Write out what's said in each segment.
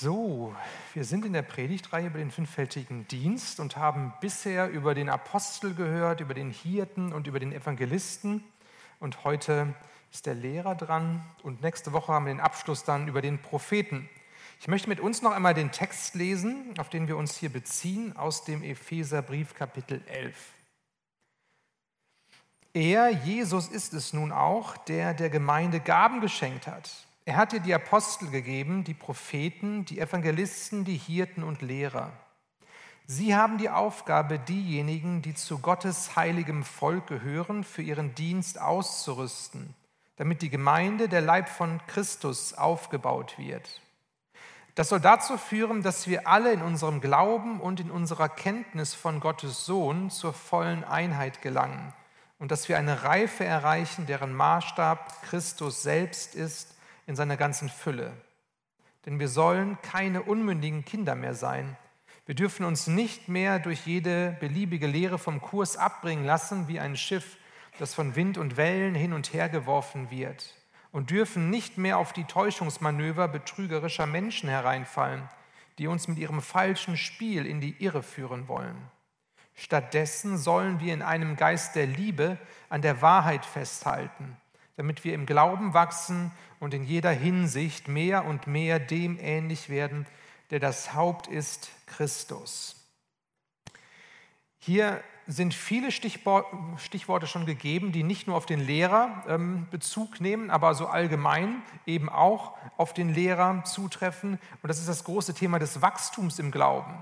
So, wir sind in der Predigtreihe über den fünffältigen Dienst und haben bisher über den Apostel gehört, über den Hirten und über den Evangelisten. Und heute ist der Lehrer dran und nächste Woche haben wir den Abschluss dann über den Propheten. Ich möchte mit uns noch einmal den Text lesen, auf den wir uns hier beziehen, aus dem Epheserbrief Kapitel 11. Er, Jesus, ist es nun auch, der der Gemeinde Gaben geschenkt hat er hat dir die Apostel gegeben, die Propheten, die Evangelisten, die Hirten und Lehrer. Sie haben die Aufgabe, diejenigen, die zu Gottes heiligem Volk gehören, für ihren Dienst auszurüsten, damit die Gemeinde, der Leib von Christus, aufgebaut wird. Das soll dazu führen, dass wir alle in unserem Glauben und in unserer Kenntnis von Gottes Sohn zur vollen Einheit gelangen und dass wir eine Reife erreichen, deren Maßstab Christus selbst ist, in seiner ganzen Fülle. Denn wir sollen keine unmündigen Kinder mehr sein. Wir dürfen uns nicht mehr durch jede beliebige Lehre vom Kurs abbringen lassen, wie ein Schiff, das von Wind und Wellen hin und her geworfen wird. Und dürfen nicht mehr auf die Täuschungsmanöver betrügerischer Menschen hereinfallen, die uns mit ihrem falschen Spiel in die Irre führen wollen. Stattdessen sollen wir in einem Geist der Liebe an der Wahrheit festhalten damit wir im Glauben wachsen und in jeder Hinsicht mehr und mehr dem ähnlich werden, der das Haupt ist, Christus. Hier sind viele Stichworte schon gegeben, die nicht nur auf den Lehrer ähm, Bezug nehmen, aber so allgemein eben auch auf den Lehrer zutreffen. Und das ist das große Thema des Wachstums im Glauben.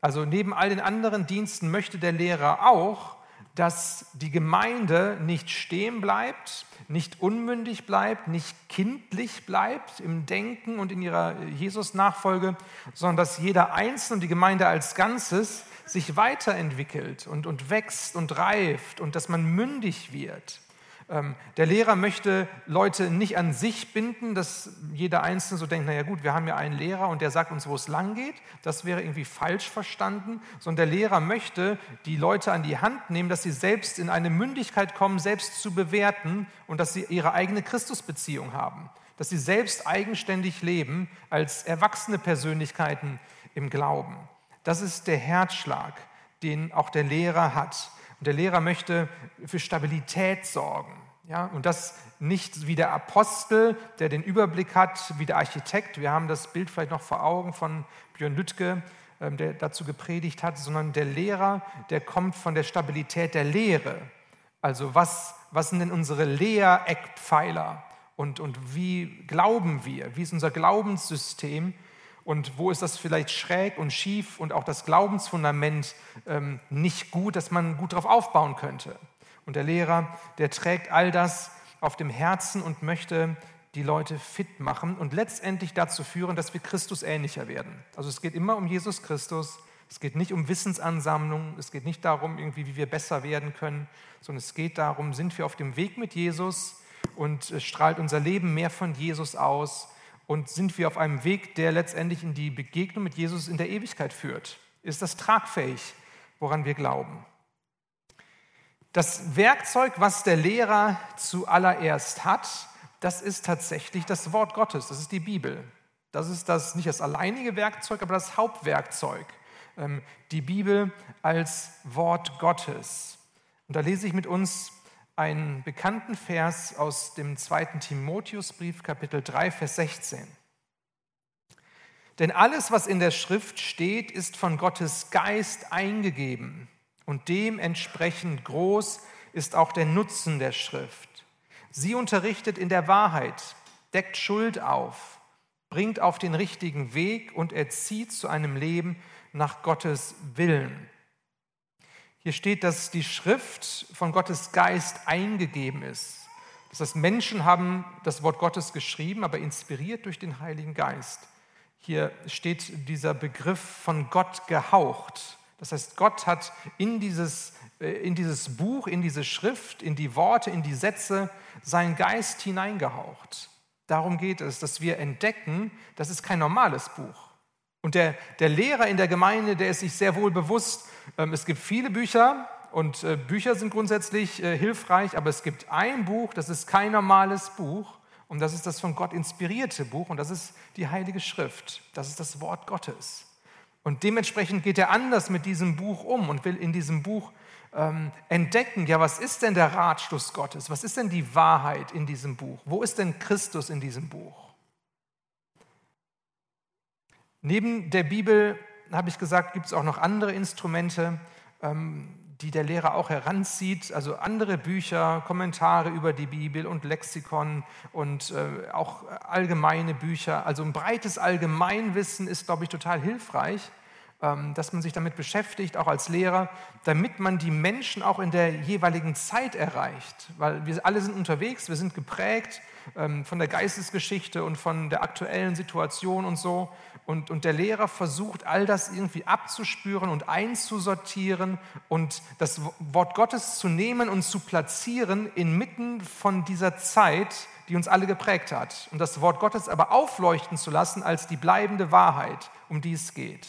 Also neben all den anderen Diensten möchte der Lehrer auch, dass die Gemeinde nicht stehen bleibt, nicht unmündig bleibt, nicht kindlich bleibt im Denken und in ihrer Jesus-Nachfolge, sondern dass jeder Einzelne und die Gemeinde als Ganzes sich weiterentwickelt und, und wächst und reift und dass man mündig wird. Ähm, der Lehrer möchte Leute nicht an sich binden, dass jeder Einzelne so denkt, naja gut, wir haben ja einen Lehrer und der sagt uns, wo es lang geht. Das wäre irgendwie falsch verstanden, sondern der Lehrer möchte die Leute an die Hand nehmen, dass sie selbst in eine Mündigkeit kommen, selbst zu bewerten und dass sie ihre eigene Christusbeziehung haben, dass sie selbst eigenständig leben als erwachsene Persönlichkeiten im Glauben. Das ist der Herzschlag, den auch der Lehrer hat. Und der Lehrer möchte für Stabilität sorgen. Ja, und das nicht wie der Apostel, der den Überblick hat, wie der Architekt. Wir haben das Bild vielleicht noch vor Augen von Björn Lüttke, ähm, der dazu gepredigt hat, sondern der Lehrer, der kommt von der Stabilität der Lehre. Also was, was sind denn unsere Lehreckpfeiler und, und wie glauben wir? Wie ist unser Glaubenssystem? Und wo ist das vielleicht schräg und schief und auch das Glaubensfundament ähm, nicht gut, dass man gut darauf aufbauen könnte? Und der Lehrer, der trägt all das auf dem Herzen und möchte die Leute fit machen und letztendlich dazu führen, dass wir Christus ähnlicher werden. Also es geht immer um Jesus Christus. Es geht nicht um Wissensansammlung. Es geht nicht darum, irgendwie, wie wir besser werden können, sondern es geht darum, sind wir auf dem Weg mit Jesus und strahlt unser Leben mehr von Jesus aus und sind wir auf einem Weg, der letztendlich in die Begegnung mit Jesus in der Ewigkeit führt? Ist das tragfähig, woran wir glauben? Das Werkzeug, was der Lehrer zuallererst hat, das ist tatsächlich das Wort Gottes, das ist die Bibel. Das ist das, nicht das alleinige Werkzeug, aber das Hauptwerkzeug. Ähm, die Bibel als Wort Gottes. Und da lese ich mit uns einen bekannten Vers aus dem zweiten Timotheusbrief, Kapitel 3, Vers 16. Denn alles, was in der Schrift steht, ist von Gottes Geist eingegeben und dementsprechend groß ist auch der Nutzen der Schrift. Sie unterrichtet in der Wahrheit, deckt Schuld auf, bringt auf den richtigen Weg und erzieht zu einem Leben nach Gottes Willen. Hier steht, dass die Schrift von Gottes Geist eingegeben ist. Das heißt, Menschen haben das Wort Gottes geschrieben, aber inspiriert durch den Heiligen Geist. Hier steht dieser Begriff von Gott gehaucht. Das heißt, Gott hat in dieses, äh, in dieses Buch, in diese Schrift, in die Worte, in die Sätze seinen Geist hineingehaucht. Darum geht es, dass wir entdecken, das ist kein normales Buch. Und der, der Lehrer in der Gemeinde, der ist sich sehr wohl bewusst, ähm, es gibt viele Bücher und äh, Bücher sind grundsätzlich äh, hilfreich, aber es gibt ein Buch, das ist kein normales Buch Und das ist das von Gott inspirierte Buch und das ist die Heilige Schrift. Das ist das Wort Gottes. Und dementsprechend geht er anders mit diesem Buch um und will in diesem Buch ähm, entdecken, ja, was ist denn der Ratschluss Gottes? Was ist denn die Wahrheit in diesem Buch? Wo ist denn Christus in diesem Buch? Neben der Bibel, habe ich gesagt, gibt es auch noch andere Instrumente, ähm, die der Lehrer auch heranzieht, also andere Bücher, Kommentare über die Bibel und Lexikon und äh, auch allgemeine Bücher. Also ein breites Allgemeinwissen ist, glaube ich, total hilfreich, ähm, dass man sich damit beschäftigt, auch als Lehrer, damit man die Menschen auch in der jeweiligen Zeit erreicht. Weil wir alle sind unterwegs, wir sind geprägt von der Geistesgeschichte und von der aktuellen Situation und so. Und, und der Lehrer versucht, all das irgendwie abzuspüren und einzusortieren und das Wort Gottes zu nehmen und zu platzieren inmitten von dieser Zeit, die uns alle geprägt hat. Und das Wort Gottes aber aufleuchten zu lassen als die bleibende Wahrheit, um die es geht.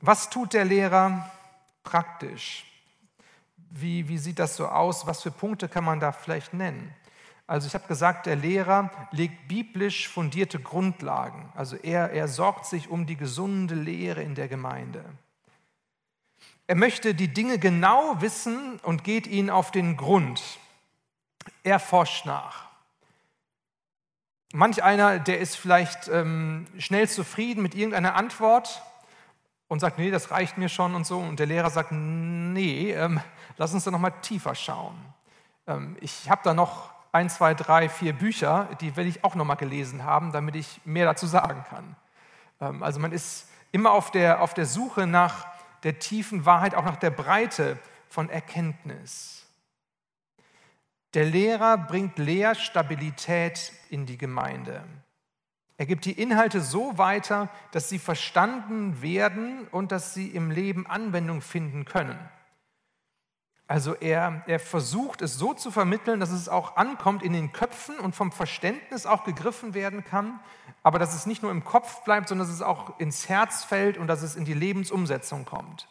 Was tut der Lehrer praktisch? Wie, wie sieht das so aus? Was für Punkte kann man da vielleicht nennen? Also ich habe gesagt, der Lehrer legt biblisch fundierte Grundlagen. Also er, er sorgt sich um die gesunde Lehre in der Gemeinde. Er möchte die Dinge genau wissen und geht ihnen auf den Grund. Er forscht nach. Manch einer, der ist vielleicht ähm, schnell zufrieden mit irgendeiner Antwort und sagt, nee, das reicht mir schon und so. Und der Lehrer sagt, nee, ähm, lass uns da nochmal tiefer schauen. Ähm, ich habe da noch ein, zwei, drei, vier Bücher, die will ich auch nochmal gelesen haben, damit ich mehr dazu sagen kann. Ähm, also man ist immer auf der, auf der Suche nach der tiefen Wahrheit, auch nach der Breite von Erkenntnis. Der Lehrer bringt Lehrstabilität in die Gemeinde. Er gibt die Inhalte so weiter, dass sie verstanden werden und dass sie im Leben Anwendung finden können. Also er, er versucht es so zu vermitteln, dass es auch ankommt in den Köpfen und vom Verständnis auch gegriffen werden kann, aber dass es nicht nur im Kopf bleibt, sondern dass es auch ins Herz fällt und dass es in die Lebensumsetzung kommt.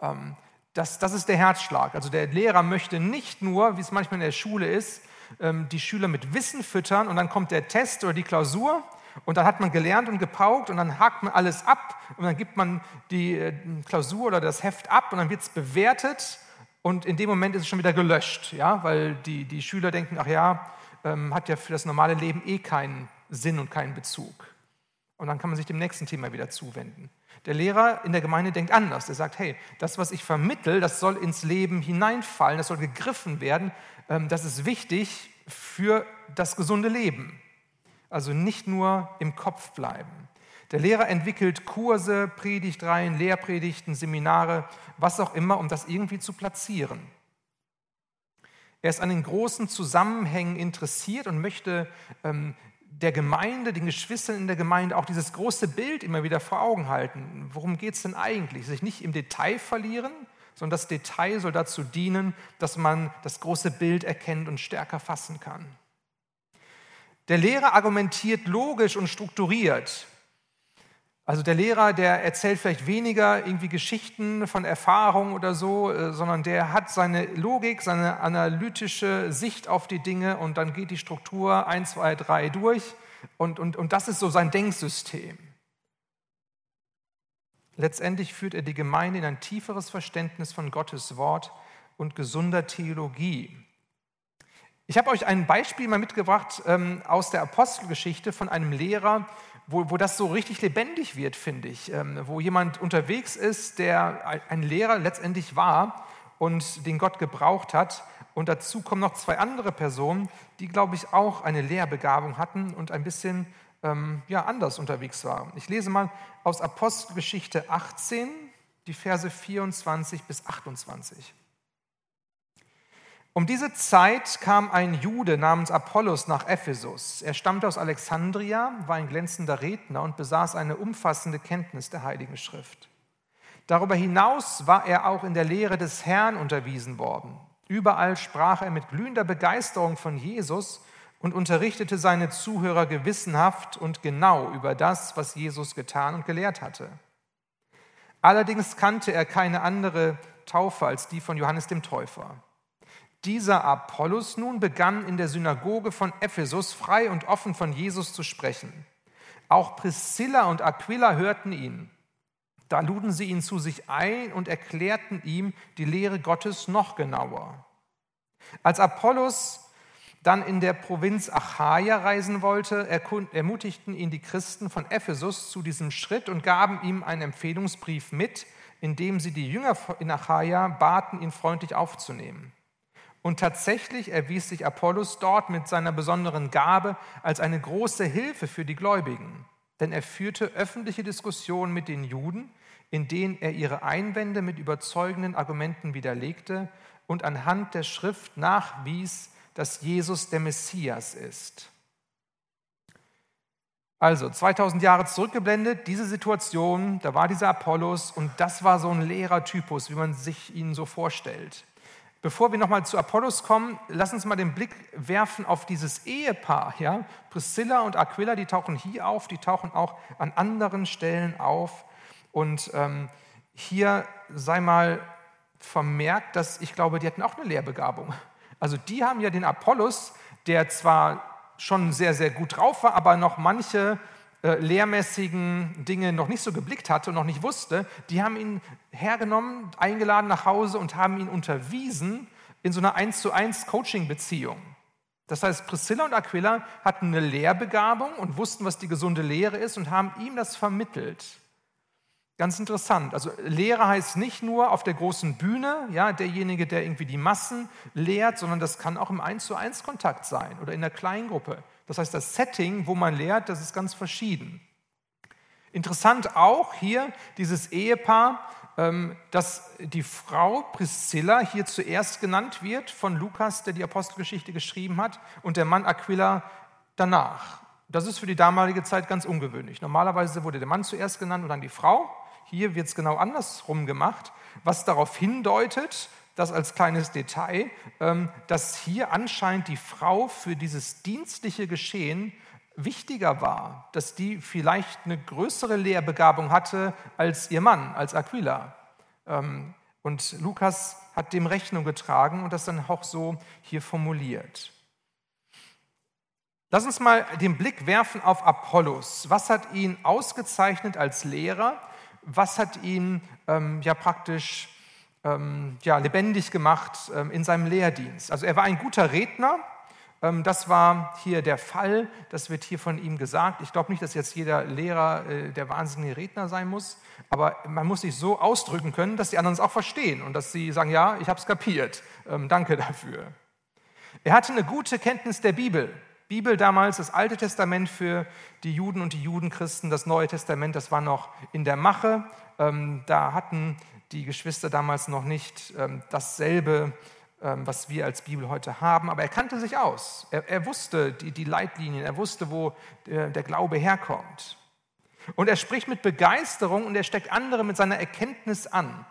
Ähm, das, das ist der Herzschlag. Also der Lehrer möchte nicht nur, wie es manchmal in der Schule ist, ähm, die Schüler mit Wissen füttern und dann kommt der Test oder die Klausur und dann hat man gelernt und gepaukt und dann hakt man alles ab und dann gibt man die äh, Klausur oder das Heft ab und dann wird es bewertet und in dem Moment ist es schon wieder gelöscht, ja, weil die, die Schüler denken, ach ja, ähm, hat ja für das normale Leben eh keinen Sinn und keinen Bezug. Und dann kann man sich dem nächsten Thema wieder zuwenden. Der Lehrer in der Gemeinde denkt anders. Er sagt, hey, das, was ich vermittel, das soll ins Leben hineinfallen, das soll gegriffen werden. Ähm, das ist wichtig für das gesunde Leben. Also nicht nur im Kopf bleiben. Der Lehrer entwickelt Kurse, Predigtreihen, Lehrpredigten, Seminare, was auch immer, um das irgendwie zu platzieren. Er ist an den großen Zusammenhängen interessiert und möchte ähm, der Gemeinde, den Geschwistern in der Gemeinde auch dieses große Bild immer wieder vor Augen halten. Worum geht es denn eigentlich? Sich nicht im Detail verlieren, sondern das Detail soll dazu dienen, dass man das große Bild erkennt und stärker fassen kann. Der Lehrer argumentiert logisch und strukturiert. Also der Lehrer, der erzählt vielleicht weniger irgendwie Geschichten von Erfahrung oder so, äh, sondern der hat seine Logik, seine analytische Sicht auf die Dinge und dann geht die Struktur 1, 2, 3 durch und, und, und das ist so sein Denksystem. Letztendlich führt er die Gemeinde in ein tieferes Verständnis von Gottes Wort und gesunder Theologie. Ich habe euch ein Beispiel mal mitgebracht ähm, aus der Apostelgeschichte von einem Lehrer, wo, wo das so richtig lebendig wird, finde ich, ähm, wo jemand unterwegs ist, der ein Lehrer letztendlich war und den Gott gebraucht hat. Und dazu kommen noch zwei andere Personen, die, glaube ich, auch eine Lehrbegabung hatten und ein bisschen ähm, ja, anders unterwegs waren. Ich lese mal aus Apostelgeschichte 18, die Verse 24 bis 28. Um diese Zeit kam ein Jude namens Apollos nach Ephesus. Er stammte aus Alexandria, war ein glänzender Redner und besaß eine umfassende Kenntnis der Heiligen Schrift. Darüber hinaus war er auch in der Lehre des Herrn unterwiesen worden. Überall sprach er mit glühender Begeisterung von Jesus und unterrichtete seine Zuhörer gewissenhaft und genau über das, was Jesus getan und gelehrt hatte. Allerdings kannte er keine andere Taufe als die von Johannes dem Täufer. Dieser Apollos nun begann in der Synagoge von Ephesus frei und offen von Jesus zu sprechen. Auch Priscilla und Aquila hörten ihn. Da luden sie ihn zu sich ein und erklärten ihm die Lehre Gottes noch genauer. Als Apollos dann in der Provinz Achaia reisen wollte, ermutigten ihn die Christen von Ephesus zu diesem Schritt und gaben ihm einen Empfehlungsbrief mit, in dem sie die Jünger in Achaia baten, ihn freundlich aufzunehmen. Und tatsächlich erwies sich Apollos dort mit seiner besonderen Gabe als eine große Hilfe für die Gläubigen, denn er führte öffentliche Diskussionen mit den Juden, in denen er ihre Einwände mit überzeugenden Argumenten widerlegte und anhand der Schrift nachwies, dass Jesus der Messias ist. Also 2000 Jahre zurückgeblendet, diese Situation, da war dieser Apollos und das war so ein Lehrertypus, wie man sich ihn so vorstellt. Bevor wir nochmal zu Apollos kommen, lass uns mal den Blick werfen auf dieses Ehepaar. Ja? Priscilla und Aquila, die tauchen hier auf, die tauchen auch an anderen Stellen auf. Und ähm, hier sei mal vermerkt, dass ich glaube, die hatten auch eine Lehrbegabung. Also die haben ja den Apollos, der zwar schon sehr, sehr gut drauf war, aber noch manche äh, lehrmäßigen Dinge noch nicht so geblickt hatte und noch nicht wusste, die haben ihn hergenommen, eingeladen nach Hause und haben ihn unterwiesen in so einer 1 zu 1 Coaching-Beziehung. Das heißt, Priscilla und Aquila hatten eine Lehrbegabung und wussten, was die gesunde Lehre ist und haben ihm das vermittelt. Ganz interessant. Also Lehre heißt nicht nur auf der großen Bühne, ja, derjenige, der irgendwie die Massen lehrt, sondern das kann auch im 1 zu 1 Kontakt sein oder in der Kleingruppe. Das heißt, das Setting, wo man lehrt, das ist ganz verschieden. Interessant auch hier dieses Ehepaar, ähm, dass die Frau Priscilla hier zuerst genannt wird von Lukas, der die Apostelgeschichte geschrieben hat, und der Mann Aquila danach. Das ist für die damalige Zeit ganz ungewöhnlich. Normalerweise wurde der Mann zuerst genannt und dann die Frau. Hier wird es genau andersrum gemacht, was darauf hindeutet, das als kleines Detail, ähm, dass hier anscheinend die Frau für dieses dienstliche Geschehen wichtiger war, dass die vielleicht eine größere Lehrbegabung hatte als ihr Mann, als Aquila. Ähm, und Lukas hat dem Rechnung getragen und das dann auch so hier formuliert. Lass uns mal den Blick werfen auf Apollos. Was hat ihn ausgezeichnet als Lehrer? was hat ihn ähm, ja praktisch ähm, ja, lebendig gemacht ähm, in seinem Lehrdienst. Also er war ein guter Redner, ähm, das war hier der Fall, das wird hier von ihm gesagt. Ich glaube nicht, dass jetzt jeder Lehrer äh, der wahnsinnige Redner sein muss, aber man muss sich so ausdrücken können, dass die anderen es auch verstehen und dass sie sagen, ja, ich habe es kapiert, ähm, danke dafür. Er hatte eine gute Kenntnis der Bibel. Bibel damals, das Alte Testament für die Juden und die Judenchristen, das Neue Testament, das war noch in der Mache. Ähm, da hatten die Geschwister damals noch nicht ähm, dasselbe, ähm, was wir als Bibel heute haben, aber er kannte sich aus. Er, er wusste die, die, Leitlinien, er wusste, wo der, der Glaube herkommt. Und er spricht mit Begeisterung und er steckt andere mit seiner Erkenntnis an.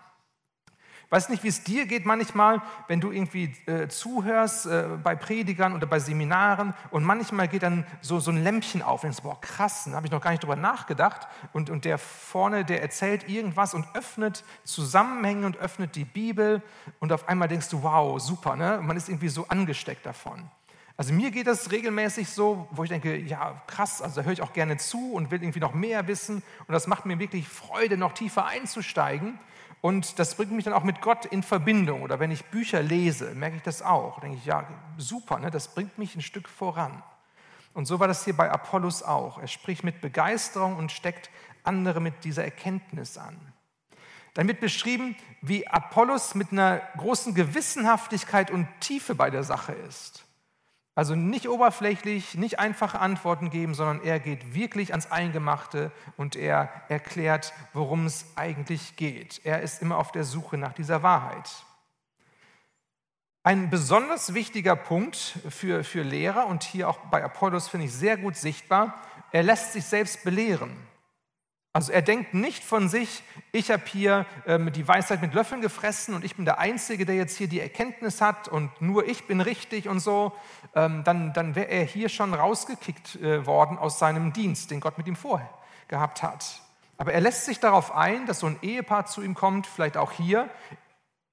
Weiß nicht, wie es dir geht manchmal, wenn du irgendwie äh, zuhörst äh, bei Predigern oder bei Seminaren und manchmal geht dann so, so ein Lämpchen auf und denkst, boah, krass, da habe ich noch gar nicht drüber nachgedacht. Und, und der vorne, der erzählt irgendwas und öffnet Zusammenhänge und öffnet die Bibel und auf einmal denkst du, wow, super, ne? man ist irgendwie so angesteckt davon. Also mir geht das regelmäßig so, wo ich denke, ja krass, also da höre ich auch gerne zu und will irgendwie noch mehr wissen und das macht mir wirklich Freude, noch tiefer einzusteigen. Und das bringt mich dann auch mit Gott in Verbindung. Oder wenn ich Bücher lese, merke ich das auch. Denke ich, ja, super, ne? das bringt mich ein Stück voran. Und so war das hier bei Apollos auch. Er spricht mit Begeisterung und steckt andere mit dieser Erkenntnis an. Dann wird beschrieben, wie Apollos mit einer großen Gewissenhaftigkeit und Tiefe bei der Sache ist. Also nicht oberflächlich, nicht einfache Antworten geben, sondern er geht wirklich ans Eingemachte und er erklärt, worum es eigentlich geht. Er ist immer auf der Suche nach dieser Wahrheit. Ein besonders wichtiger Punkt für, für Lehrer und hier auch bei Apollos finde ich sehr gut sichtbar, er lässt sich selbst belehren. Also er denkt nicht von sich, ich habe hier ähm, die Weisheit mit Löffeln gefressen und ich bin der Einzige, der jetzt hier die Erkenntnis hat und nur ich bin richtig und so. Ähm, dann dann wäre er hier schon rausgekickt äh, worden aus seinem Dienst, den Gott mit ihm vorgehabt hat. Aber er lässt sich darauf ein, dass so ein Ehepaar zu ihm kommt, vielleicht auch hier.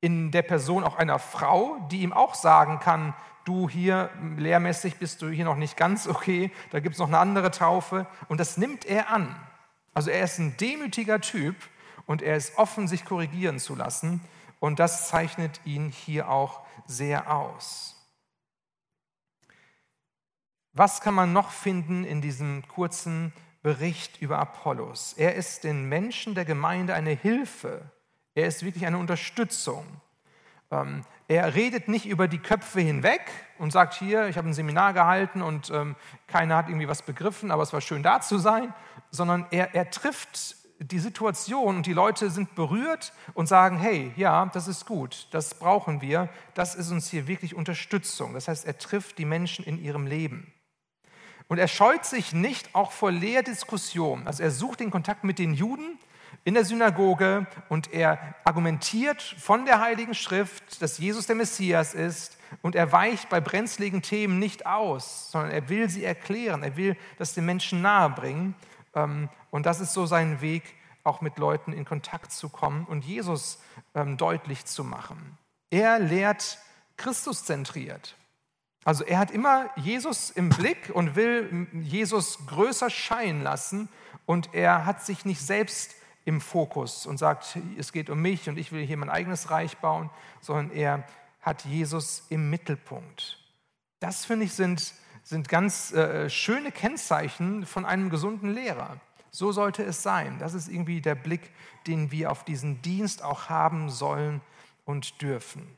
in der Person auch einer Frau, die ihm auch sagen kann, du hier lehrmäßig bist du hier noch nicht ganz okay, da gibt es noch eine andere Taufe. Und das nimmt er an. Also er ist ein demütiger Typ und er ist offen, sich korrigieren zu lassen. Und das zeichnet ihn hier auch sehr aus. Was kann man noch finden in diesem kurzen Bericht über Apollos? Er ist den Menschen der Gemeinde eine Hilfe. Er ist wirklich eine Unterstützung. Ähm, er redet nicht über die Köpfe hinweg und sagt hier, ich habe ein Seminar gehalten und ähm, keiner hat irgendwie was begriffen, aber es war schön da zu sein, sondern er, er trifft die Situation und die Leute sind berührt und sagen, hey, ja, das ist gut, das brauchen wir, das ist uns hier wirklich Unterstützung. Das heißt, er trifft die Menschen in ihrem Leben. Und er scheut sich nicht auch vor Lehrdiskussionen. Also er sucht den Kontakt mit den Juden in der Synagoge und er argumentiert von der Heiligen Schrift, dass Jesus der Messias ist und er weicht bei brenzligen Themen nicht aus, sondern er will sie erklären, er will das den Menschen nahebringen und das ist so sein Weg, auch mit Leuten in Kontakt zu kommen und Jesus ähm, deutlich zu machen. Er lehrt Christus zentriert. Also er hat immer Jesus im Blick und will Jesus größer scheinen lassen und er hat sich nicht selbst im Fokus und sagt, es geht um mich und ich will hier mein eigenes Reich bauen, sondern er hat Jesus im Mittelpunkt. Das finde ich sind, sind ganz äh, schöne Kennzeichen von einem gesunden Lehrer. So sollte es sein. Das ist irgendwie der Blick, den wir auf diesen Dienst auch haben sollen und dürfen.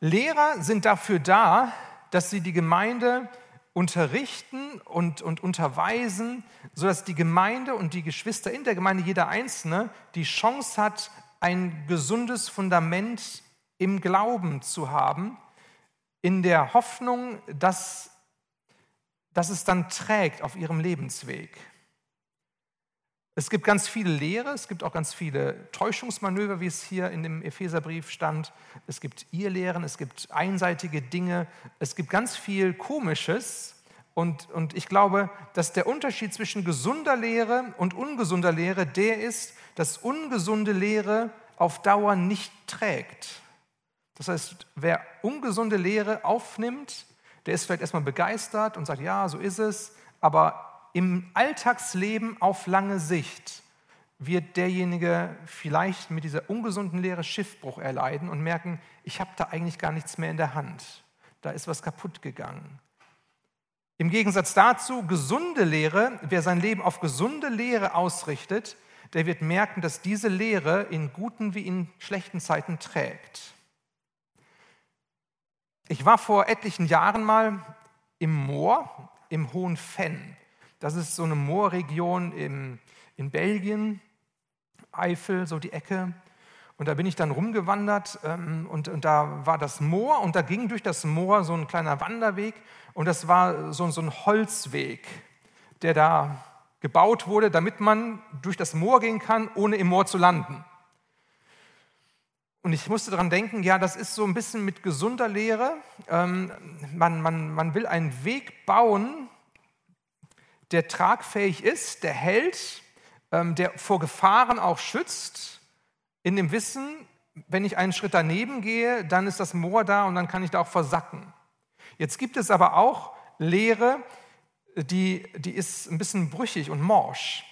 Lehrer sind dafür da, dass sie die Gemeinde unterrichten und, und unterweisen, sodass die Gemeinde und die Geschwister in der Gemeinde, jeder Einzelne, die Chance hat, ein gesundes Fundament im Glauben zu haben, in der Hoffnung, dass, dass es dann trägt auf ihrem Lebensweg. Es gibt ganz viele Lehre, es gibt auch ganz viele Täuschungsmanöver, wie es hier in dem Epheserbrief stand. Es gibt Irrlehren, es gibt einseitige Dinge, es gibt ganz viel Komisches. Und, und ich glaube, dass der Unterschied zwischen gesunder Lehre und ungesunder Lehre der ist, dass ungesunde Lehre auf Dauer nicht trägt. Das heißt, wer ungesunde Lehre aufnimmt, der ist vielleicht erstmal begeistert und sagt, ja, so ist es, aber im Alltagsleben auf lange Sicht wird derjenige vielleicht mit dieser ungesunden Lehre Schiffbruch erleiden und merken, ich habe da eigentlich gar nichts mehr in der Hand. Da ist was kaputt gegangen. Im Gegensatz dazu, gesunde Lehre, wer sein Leben auf gesunde Lehre ausrichtet, der wird merken, dass diese Lehre in guten wie in schlechten Zeiten trägt. Ich war vor etlichen Jahren mal im Moor, im Hohen Fenn. Das ist so eine Moorregion in, in Belgien, Eifel, so die Ecke. Und da bin ich dann rumgewandert ähm, und, und, da war das Moor und da ging durch das Moor so ein kleiner Wanderweg und das war so, so ein Holzweg, der da gebaut wurde, damit man durch das Moor gehen kann, ohne im Moor zu landen. Und ich musste daran denken, ja, das ist so ein bisschen mit gesunder Lehre. Ähm, man, man, man will einen Weg bauen, der tragfähig ist, der hält, ähm, der vor Gefahren auch schützt, in dem Wissen, wenn ich einen Schritt daneben gehe, dann ist das Moor da und dann kann ich da auch versacken. Jetzt gibt es aber auch Lehre, die, die ist ein bisschen brüchig und morsch.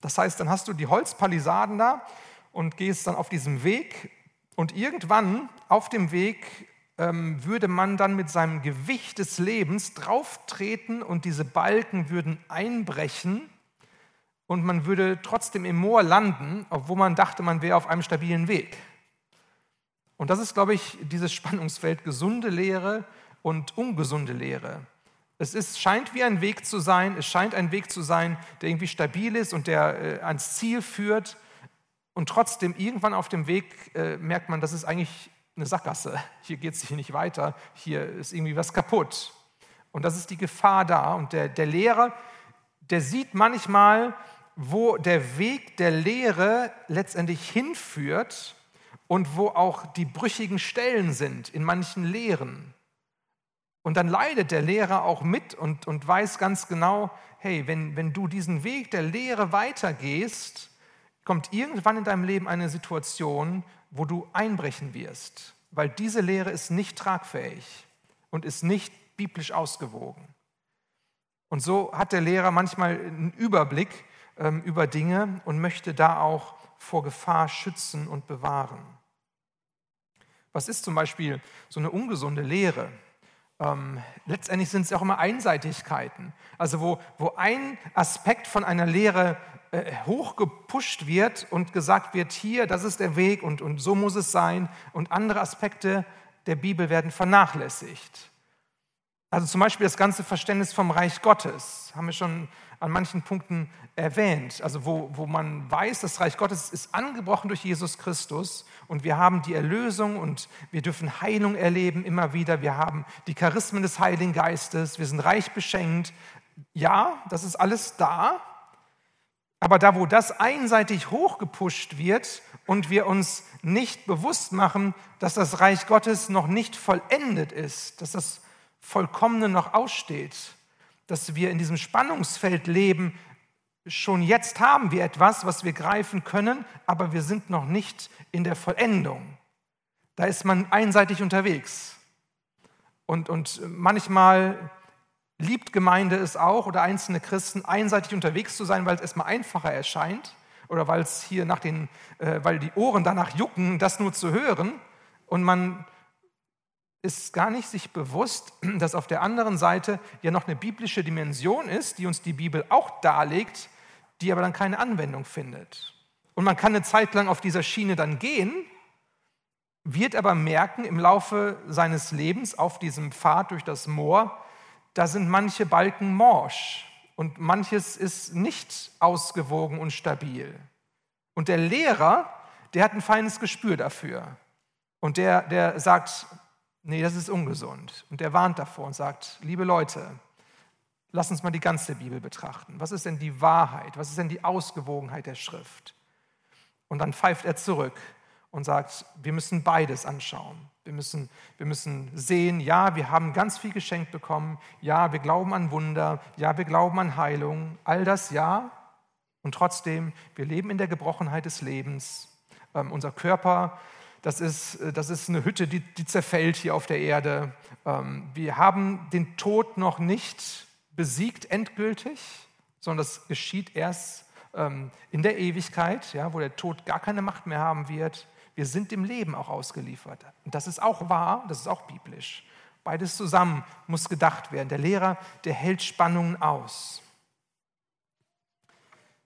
Das heißt, dann hast du die Holzpalisaden da und gehst dann auf diesem Weg und irgendwann auf dem Weg ähm, würde man dann mit seinem Gewicht des Lebens drauftreten und diese Balken würden einbrechen und man würde trotzdem im Moor landen, obwohl man dachte, man wäre auf einem stabilen Weg. Und das ist, glaube ich, dieses Spannungsfeld gesunde Lehre und ungesunde Lehre. Es ist, scheint wie ein Weg zu sein, es scheint ein Weg zu sein, der irgendwie stabil ist und der äh, ans Ziel führt. Und trotzdem, irgendwann auf dem Weg äh, merkt man, das ist eigentlich eine Sackgasse. Hier geht es hier nicht weiter. Hier ist irgendwie was kaputt. Und das ist die Gefahr da. Und der, der Lehrer, der sieht manchmal, wo der Weg der Lehre letztendlich hinführt und wo auch die brüchigen Stellen sind in manchen Lehren. Und dann leidet der Lehrer auch mit und, und weiß ganz genau, hey, wenn, wenn du diesen Weg der Lehre weitergehst, kommt irgendwann in deinem Leben eine Situation, wo du einbrechen wirst, weil diese Lehre ist nicht tragfähig und ist nicht biblisch ausgewogen. Und so hat der Lehrer manchmal einen Überblick ähm, über Dinge und möchte da auch vor Gefahr schützen und bewahren. Was ist zum Beispiel so eine ungesunde Lehre? Ähm, letztendlich sind es auch immer Einseitigkeiten. Also wo, wo ein Aspekt von einer Lehre hochgepusht wird und gesagt wird, hier, das ist der Weg und, und so muss es sein. Und andere Aspekte der Bibel werden vernachlässigt. Also zum Beispiel das ganze Verständnis vom Reich Gottes, haben wir schon an manchen Punkten erwähnt. Also wo, wo man weiß, das Reich Gottes ist angebrochen durch Jesus Christus und wir haben die Erlösung und wir dürfen Heilung erleben immer wieder. Wir haben die Charismen des Heiligen Geistes, wir sind reich beschenkt. Ja, das ist alles da. Aber da, wo das einseitig hochgepusht wird und wir uns nicht bewusst machen, dass das Reich Gottes noch nicht vollendet ist, dass das Vollkommene noch aussteht, dass wir in diesem Spannungsfeld leben. Schon jetzt haben wir etwas, was wir greifen können, aber wir sind noch nicht in der Vollendung. Da ist man einseitig unterwegs. Und, und manchmal liebt Gemeinde es auch oder einzelne Christen einseitig unterwegs zu sein, weil es erstmal einfacher erscheint oder weil es hier nach den, äh, weil die Ohren danach jucken, das nur zu hören. Und man ist gar nicht sich bewusst, dass auf der anderen Seite ja noch eine biblische Dimension ist, die uns die Bibel auch darlegt, die aber dann keine Anwendung findet. Und man kann eine Zeit lang auf dieser Schiene dann gehen, wird aber merken im Laufe seines Lebens auf diesem Pfad durch das Moor, da sind manche Balken morsch und manches ist nicht ausgewogen und stabil. Und der Lehrer, der hat ein feines Gespür dafür. Und der, der sagt, nee, das ist ungesund. Und er warnt davor und sagt, liebe Leute, lass uns mal die ganze Bibel betrachten. Was ist denn die Wahrheit? Was ist denn die Ausgewogenheit der Schrift? Und dann pfeift er zurück und sagt, wir müssen beides anschauen. Wir müssen, wir müssen sehen, ja, wir haben ganz viel geschenkt bekommen, ja, wir glauben an Wunder, ja, wir glauben an Heilung, all das ja. Und trotzdem, wir leben in der Gebrochenheit des Lebens. Ähm, unser Körper das ist, äh, das ist eine Hütte, die, die zerfällt hier auf der Erde. Ähm, wir haben den Tod noch nicht besiegt endgültig, sondern das geschieht erst ähm, in der Ewigkeit, ja, wo der Tod gar keine Macht mehr haben wird. Wir sind dem Leben auch ausgeliefert. Und das ist auch wahr, das ist auch biblisch. Beides zusammen muss gedacht werden. Der Lehrer, der hält Spannungen aus.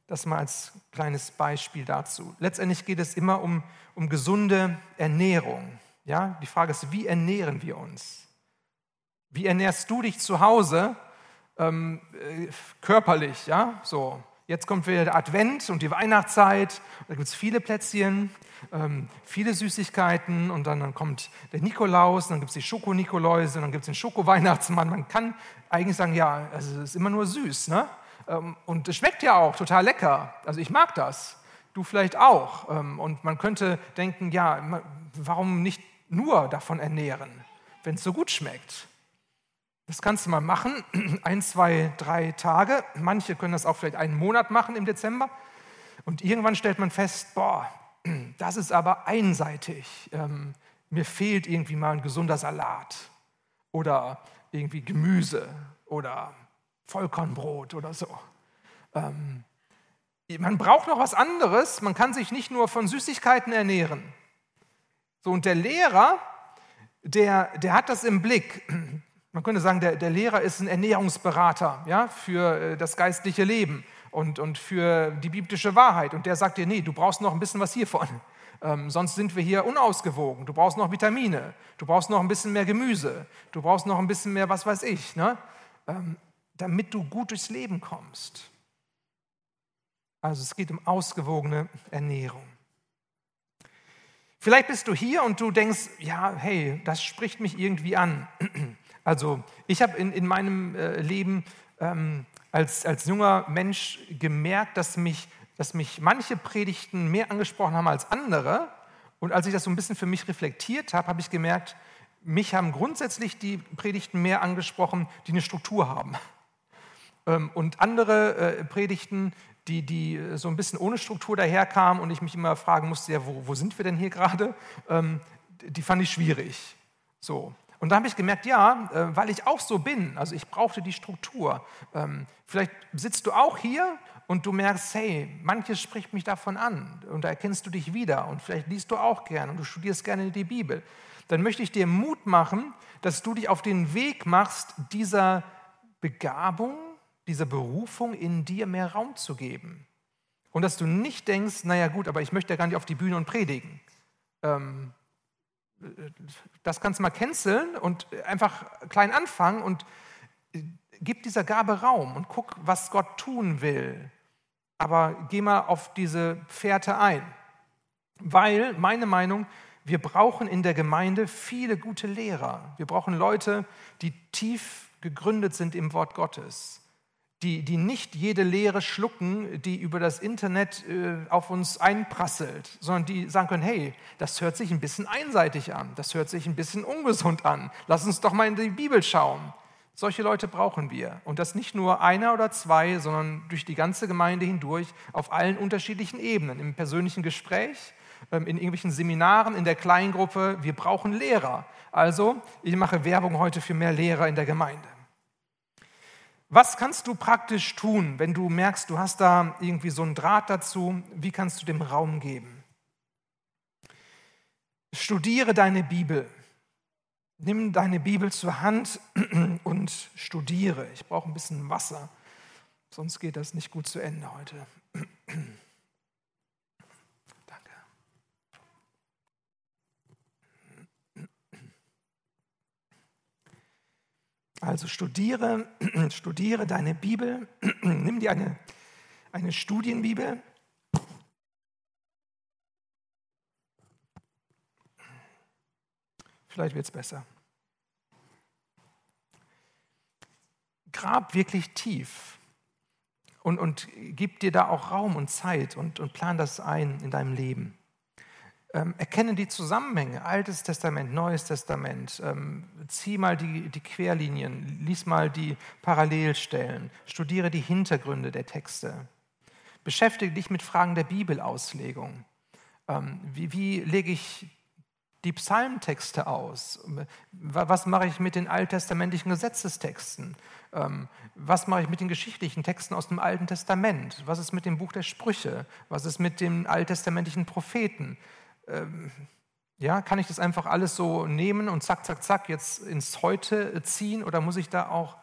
Das mal als kleines Beispiel dazu. Letztendlich geht es immer um, um gesunde Ernährung. Ja? Die Frage ist, wie ernähren wir uns? Wie ernährst du dich zu Hause ähm, äh, körperlich? Ja? So, jetzt kommt wieder der Advent und die Weihnachtszeit. Da gibt es viele Plätzchen, ähm, viele Süßigkeiten und dann, dann kommt der Nikolaus, dann gibt es die Schokonikoläuse, dann gibt es den Schoko-Weihnachtsmann. Man kann eigentlich sagen, ja, also es ist immer nur süß. Ne? Ähm, und es schmeckt ja auch total lecker. Also ich mag das. Du vielleicht auch. Ähm, und man könnte denken, ja, warum nicht nur davon ernähren, wenn es so gut schmeckt? Das kannst du mal machen, ein, zwei, drei Tage. Manche können das auch vielleicht einen Monat machen im Dezember. Und irgendwann stellt man fest, boah, das ist aber einseitig. Ähm, mir fehlt irgendwie mal ein gesunder Salat oder irgendwie Gemüse oder Vollkornbrot oder so. Ähm, man braucht noch was anderes. Man kann sich nicht nur von Süßigkeiten ernähren. So, und der Lehrer, der, der hat das im Blick. Man könnte sagen, der, der Lehrer ist ein Ernährungsberater ja, für äh, das geistliche Leben und, und für die biblische Wahrheit. Und der sagt dir, nee, du brauchst noch ein bisschen was hiervon. Ähm, sonst sind wir hier unausgewogen. Du brauchst noch Vitamine. Du brauchst noch ein bisschen mehr Gemüse. Du brauchst noch ein bisschen mehr, was weiß ich. Ne? Ähm, damit du gut durchs Leben kommst. Also es geht um ausgewogene Ernährung. Vielleicht bist du hier und du denkst, ja, hey, das spricht mich irgendwie an. Also ich habe in, in meinem äh, Leben ähm, als, als junger Mensch gemerkt, dass mich, dass mich manche Predigten mehr angesprochen haben als andere. Und als ich das so ein bisschen für mich reflektiert habe, habe ich gemerkt, mich haben grundsätzlich die Predigten mehr angesprochen, die eine Struktur haben. Ähm, und andere äh, Predigten, die, die so ein bisschen ohne Struktur daherkamen und ich mich immer fragen musste, ja, wo, wo sind wir denn hier gerade? Ähm, die fand ich schwierig. So. Und da habe ich gemerkt, ja, äh, weil ich auch so bin, also ich brauchte die Struktur. Ähm, vielleicht sitzt du auch hier und du merkst, hey, manches spricht mich davon an und da erkennst du dich wieder und vielleicht liest du auch gerne und du studierst gerne die Bibel. Dann möchte ich dir Mut machen, dass du dich auf den Weg machst, dieser Begabung, dieser Berufung in dir mehr Raum zu geben. Und dass du nicht denkst, naja gut, aber ich möchte ja gar nicht auf die Bühne und predigen. Ähm, das kannst du mal canceln und einfach klein anfangen und äh, gib dieser Gabe Raum und guck, was Gott tun will. Aber geh mal auf diese Fährte ein. Weil, meine Meinung, wir brauchen in der Gemeinde viele gute Lehrer. Wir brauchen Leute, die tief gegründet sind im Wort Gottes die, die nicht jede Lehre schlucken, die über das Internet äh, auf uns einprasselt, sondern die sagen können, hey, das hört sich ein bisschen einseitig an, das hört sich ein bisschen ungesund an, lass uns doch mal in die Bibel schauen. Solche Leute brauchen wir. Und das nicht nur einer oder zwei, sondern durch die ganze Gemeinde hindurch auf allen unterschiedlichen Ebenen, im persönlichen Gespräch, ähm, in irgendwelchen Seminaren, in der Kleingruppe. Wir brauchen Lehrer. Also, ich mache Werbung heute für mehr Lehrer in der Gemeinde. Was kannst du praktisch tun, wenn du merkst, du hast da irgendwie so einen Draht dazu? Wie kannst du dem Raum geben? Studiere deine Bibel. Nimm deine Bibel zur Hand und studiere. Ich brauche ein bisschen Wasser, sonst geht das nicht gut zu Ende heute. Also studiere, studiere deine Bibel, nimm dir eine, eine Studienbibel. Vielleicht wird es besser. Grab wirklich tief und, und gib dir da auch Raum und Zeit und, und plan das ein in deinem Leben. Ähm, erkenne die Zusammenhänge, Altes Testament, Neues Testament, ähm, zieh mal die, die Querlinien, lies mal die Parallelstellen, studiere die Hintergründe der Texte. Beschäftige dich mit Fragen der Bibelauslegung. Ähm, wie, wie lege ich die Psalmtexte aus? Was mache ich mit den alttestamentlichen Gesetzestexten? Ähm, was mache ich mit den geschichtlichen Texten aus dem Alten Testament? Was ist mit dem Buch der Sprüche? Was ist mit den alttestamentlichen Propheten? Ähm, ja, kann ich das einfach alles so nehmen und zack, zack, zack jetzt ins Heute ziehen oder muss ich da auch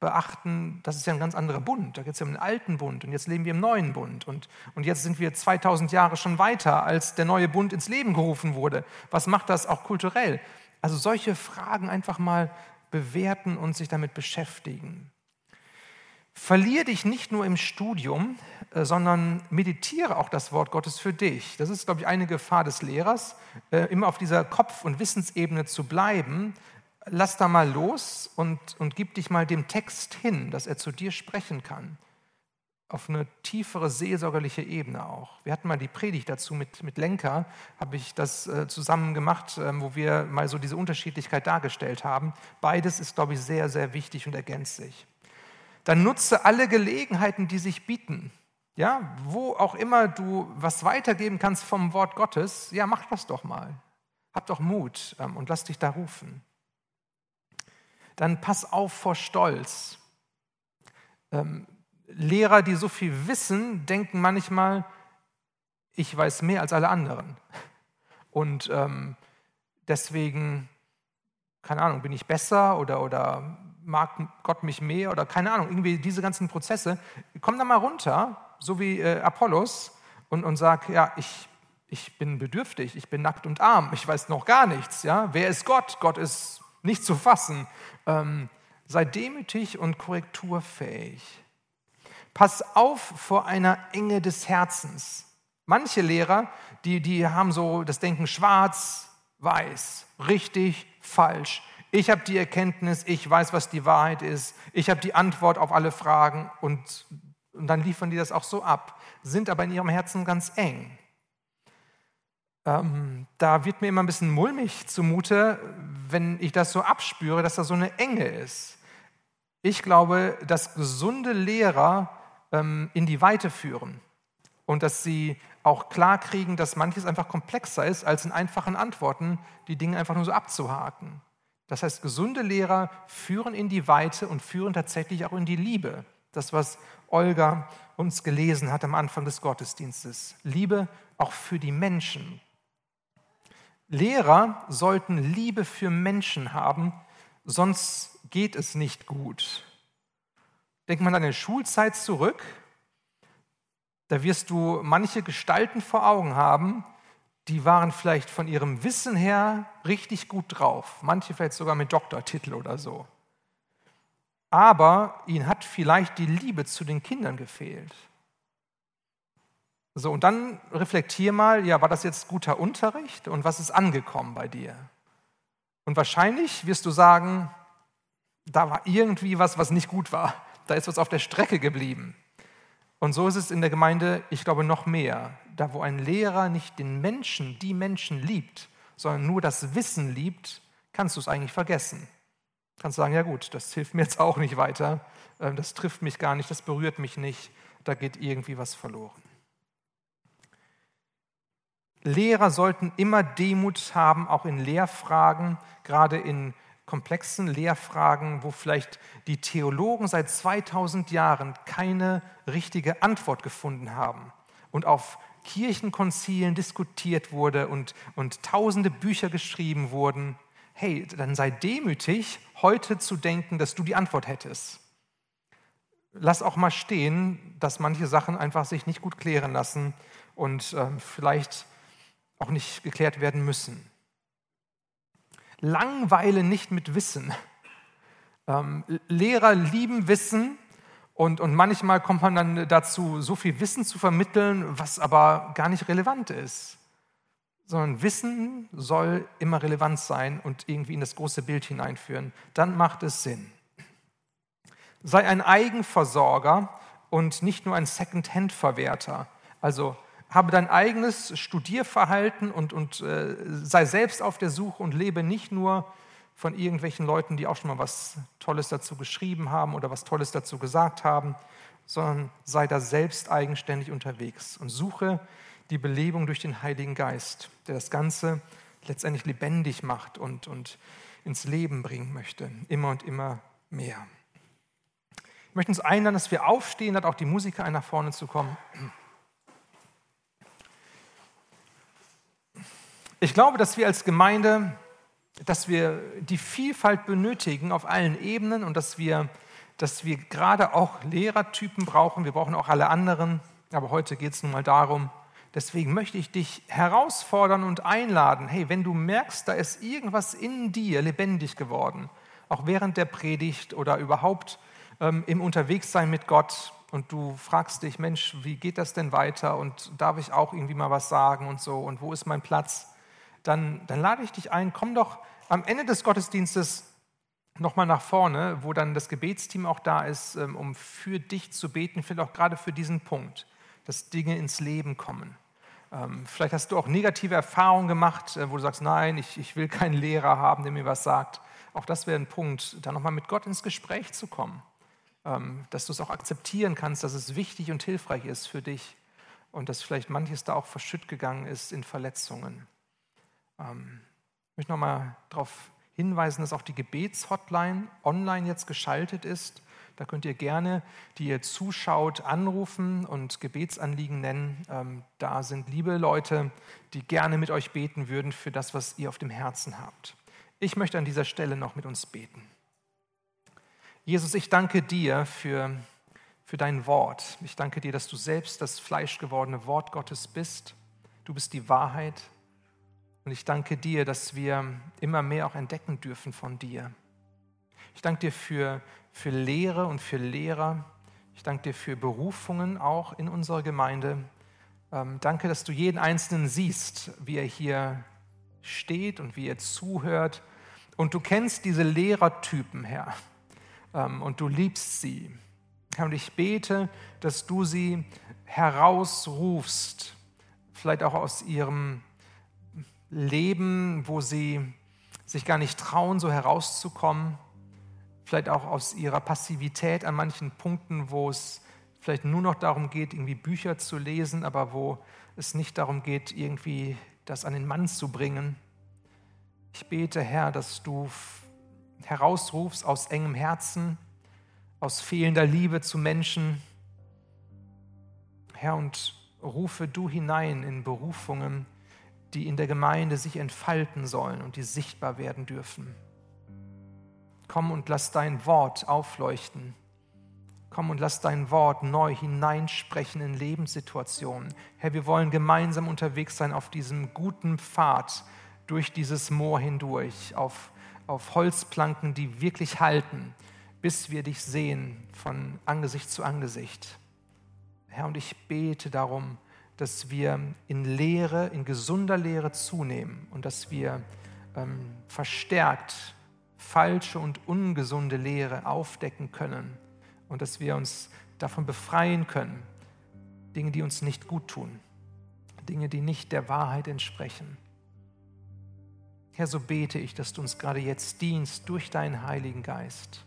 beachten, das ist ja ein ganz anderer Bund, da geht es ja um den alten Bund und jetzt leben wir im neuen Bund und, und jetzt sind wir 2000 Jahre schon weiter, als der neue Bund ins Leben gerufen wurde. Was macht das auch kulturell? Also solche Fragen einfach mal bewerten und sich damit beschäftigen. Verlier dich nicht nur im Studium, äh, sondern meditiere auch das Wort Gottes für dich. Das ist, glaube ich, eine Gefahr des Lehrers, äh, immer auf dieser Kopf- und Wissensebene zu bleiben. Lass da mal los und, und gib dich mal dem Text hin, dass er zu dir sprechen kann. Auf eine tiefere seelsorgerliche Ebene auch. Wir hatten mal die Predigt dazu mit, mit Lenker, habe ich das äh, zusammen gemacht, äh, wo wir mal so diese Unterschiedlichkeit dargestellt haben. Beides ist, glaube ich, sehr, sehr wichtig und ergänzt sich dann nutze alle Gelegenheiten, die sich bieten. Ja, wo auch immer du was weitergeben kannst vom Wort Gottes, ja, mach das doch mal. Hab doch Mut ähm, und lass dich da rufen. Dann pass auf vor Stolz. Ähm, Lehrer, die so viel wissen, denken manchmal, ich weiß mehr als alle anderen. Und ähm, deswegen, keine Ahnung, bin ich besser oder, oder mag Gott mich mehr oder keine Ahnung, irgendwie diese ganzen Prozesse. Komm da mal runter, so wie äh, Apollos, und, und sag, ja, ich, ich bin bedürftig, ich bin nackt und arm, ich weiß noch gar nichts. Ja? Wer ist Gott? Gott ist nicht zu fassen. Ähm, sei demütig und korrekturfähig. Pass auf vor einer Enge des Herzens. Manche Lehrer, die, die haben so das Denken schwarz, weiß, richtig, falsch. Ich habe die Erkenntnis, ich weiß, was die Wahrheit ist, ich habe die Antwort auf alle Fragen und, und dann liefern die das auch so ab, sind aber in ihrem Herzen ganz eng. Ähm, da wird mir immer ein bisschen mulmig zumute, wenn ich das so abspüre, dass da so eine Enge ist. Ich glaube, dass gesunde Lehrer ähm, in die Weite führen und dass sie auch klar kriegen, dass manches einfach komplexer ist, als in einfachen Antworten die Dinge einfach nur so abzuhaken. Das heißt, gesunde Lehrer führen in die Weite und führen tatsächlich auch in die Liebe. Das, was Olga uns gelesen hat am Anfang des Gottesdienstes. Liebe auch für die Menschen. Lehrer sollten Liebe für Menschen haben, sonst geht es nicht gut. Denkt man an eine Schulzeit zurück, da wirst du manche Gestalten vor Augen haben, die waren vielleicht von ihrem Wissen her richtig gut drauf, manche vielleicht sogar mit Doktortitel oder so. Aber ihnen hat vielleicht die Liebe zu den Kindern gefehlt. So, und dann reflektier mal, ja, war das jetzt guter Unterricht und was ist angekommen bei dir? Und wahrscheinlich wirst du sagen, da war irgendwie was, was nicht gut war. Da ist was auf der Strecke geblieben. Und so ist es in der Gemeinde, ich glaube, noch mehr. Da, wo ein Lehrer nicht den Menschen, die Menschen liebt, sondern nur das Wissen liebt, kannst du es eigentlich vergessen. Kannst sagen, ja gut, das hilft mir jetzt auch nicht weiter, ähm, das trifft mich gar nicht, das berührt mich nicht, da geht irgendwie was verloren. Lehrer sollten immer Demut haben, auch in Lehrfragen, gerade in komplexen Lehrfragen, wo vielleicht die Theologen seit 2000 Jahren keine richtige Antwort gefunden haben und auf Kirchenkonzilen diskutiert wurde und, und tausende Bücher geschrieben wurden, hey, dann sei demütig, heute zu denken, dass du die Antwort hättest. Lass auch mal stehen, dass manche Sachen einfach sich nicht gut klären lassen und äh, vielleicht auch nicht geklärt werden müssen. Langweile nicht mit Wissen. Ähm, Lehrer lieben Wissen und, und manchmal kommt man dann dazu, so viel Wissen zu vermitteln, was aber gar nicht relevant ist. Sondern Wissen soll immer relevant sein und irgendwie in das große Bild hineinführen. Dann macht es Sinn. Sei ein Eigenversorger und nicht nur ein Second-Hand-Verwerter. Also habe dein eigenes Studierverhalten und, und äh, sei selbst auf der Suche und lebe nicht nur von irgendwelchen Leuten, die auch schon mal was Tolles dazu geschrieben haben oder was Tolles dazu gesagt haben, sondern sei da selbst eigenständig unterwegs und suche die Belebung durch den Heiligen Geist, der das Ganze letztendlich lebendig macht und, und ins Leben bringen möchte, immer und immer mehr. Ich möchte uns einladen, dass wir aufstehen, hat auch die Musiker nach vorne zu kommen. Ich glaube, dass wir als Gemeinde, dass wir die Vielfalt benötigen auf allen Ebenen und dass wir, dass wir gerade auch Lehrertypen brauchen. Wir brauchen auch alle anderen, aber heute geht es nun mal darum. Deswegen möchte ich dich herausfordern und einladen. Hey, wenn du merkst, da ist irgendwas in dir lebendig geworden, auch während der Predigt oder überhaupt ähm, im Unterwegssein mit Gott, und du fragst dich, Mensch, wie geht das denn weiter und darf ich auch irgendwie mal was sagen und so und wo ist mein Platz? Dann, dann lade ich dich ein, komm doch am Ende des Gottesdienstes nochmal nach vorne, wo dann das Gebetsteam auch da ist, ähm, um für dich zu beten, vielleicht auch gerade für diesen Punkt, dass Dinge ins Leben kommen. Ähm, vielleicht hast du auch negative Erfahrungen gemacht, äh, wo du sagst, nein, ich, ich will keinen Lehrer haben, der mir was sagt. Auch das wäre ein Punkt, da nochmal mit Gott ins Gespräch zu kommen. Ähm, dass du es auch akzeptieren kannst, dass es wichtig und hilfreich ist für dich und dass vielleicht manches da auch verschütt gegangen ist in Verletzungen. Ähm, ich möchte nochmal darauf hinweisen, dass auch die Gebetshotline online jetzt geschaltet ist. Da könnt ihr gerne, die ihr zuschaut, anrufen und Gebetsanliegen nennen. Ähm, da sind liebe Leute, die gerne mit euch beten würden für das, was ihr auf dem Herzen habt. Ich möchte an dieser Stelle noch mit uns beten. Jesus, ich danke dir für, für dein Wort. Ich danke dir, dass du selbst das fleischgewordene Wort Gottes bist. Du bist die Wahrheit. Und ich danke dir, dass wir immer mehr auch entdecken dürfen von dir. Ich danke dir für, für Lehre und für Lehrer. Ich danke dir für Berufungen auch in unserer Gemeinde. Ähm, danke, dass du jeden Einzelnen siehst, wie er hier steht und wie er zuhört. Und du kennst diese Lehrertypen, Herr. Ähm, und du liebst sie. Herr, und ich bete, dass du sie herausrufst, vielleicht auch aus ihrem leben, wo sie sich gar nicht trauen, so herauszukommen. Vielleicht auch aus ihrer Passivität an manchen Punkten, wo es vielleicht nur noch darum geht, irgendwie Bücher zu lesen, aber wo es nicht darum geht, irgendwie das an den Mann zu bringen. Ich bete, Herr, dass du herausrufst aus engem Herzen, aus fehlender Liebe zu Menschen. Herr, und rufe du hinein in Berufungen, die in der Gemeinde sich entfalten sollen und die sichtbar werden dürfen. Komm und lass dein Wort aufleuchten. Komm und lass dein Wort neu hineinsprechen in Lebenssituationen. Herr, wir wollen gemeinsam unterwegs sein auf diesem guten Pfad durch dieses Moor hindurch, auf, auf Holzplanken, die wirklich halten, bis wir dich sehen von Angesicht zu Angesicht. Herr, und ich bete darum, dass wir in Lehre, in gesunder Lehre zunehmen und dass wir ähm, verstärkt falsche und ungesunde Lehre aufdecken können und dass wir uns davon befreien können, Dinge, die uns nicht gut tun, Dinge, die nicht der Wahrheit entsprechen. Herr, so bete ich, dass du uns gerade jetzt dienst durch deinen Heiligen Geist.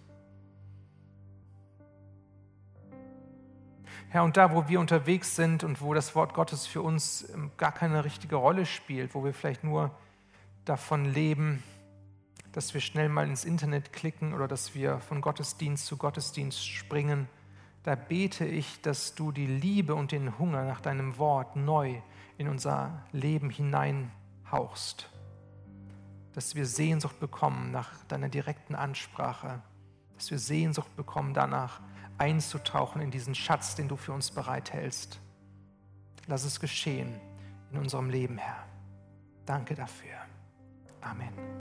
Herr, und da, wo wir unterwegs sind und wo das Wort Gottes für uns ähm, gar keine richtige Rolle spielt, wo wir vielleicht nur davon leben, dass wir schnell mal ins Internet klicken oder dass wir von Gottesdienst zu Gottesdienst springen, da bete ich, dass du die Liebe und den Hunger nach deinem Wort neu in unser Leben hineinhauchst. Dass wir Sehnsucht bekommen nach deiner direkten Ansprache, dass wir Sehnsucht bekommen danach, einzutauchen in diesen Schatz, den du für uns bereithältst. Lass es geschehen in unserem Leben, Herr. Danke dafür. Amen.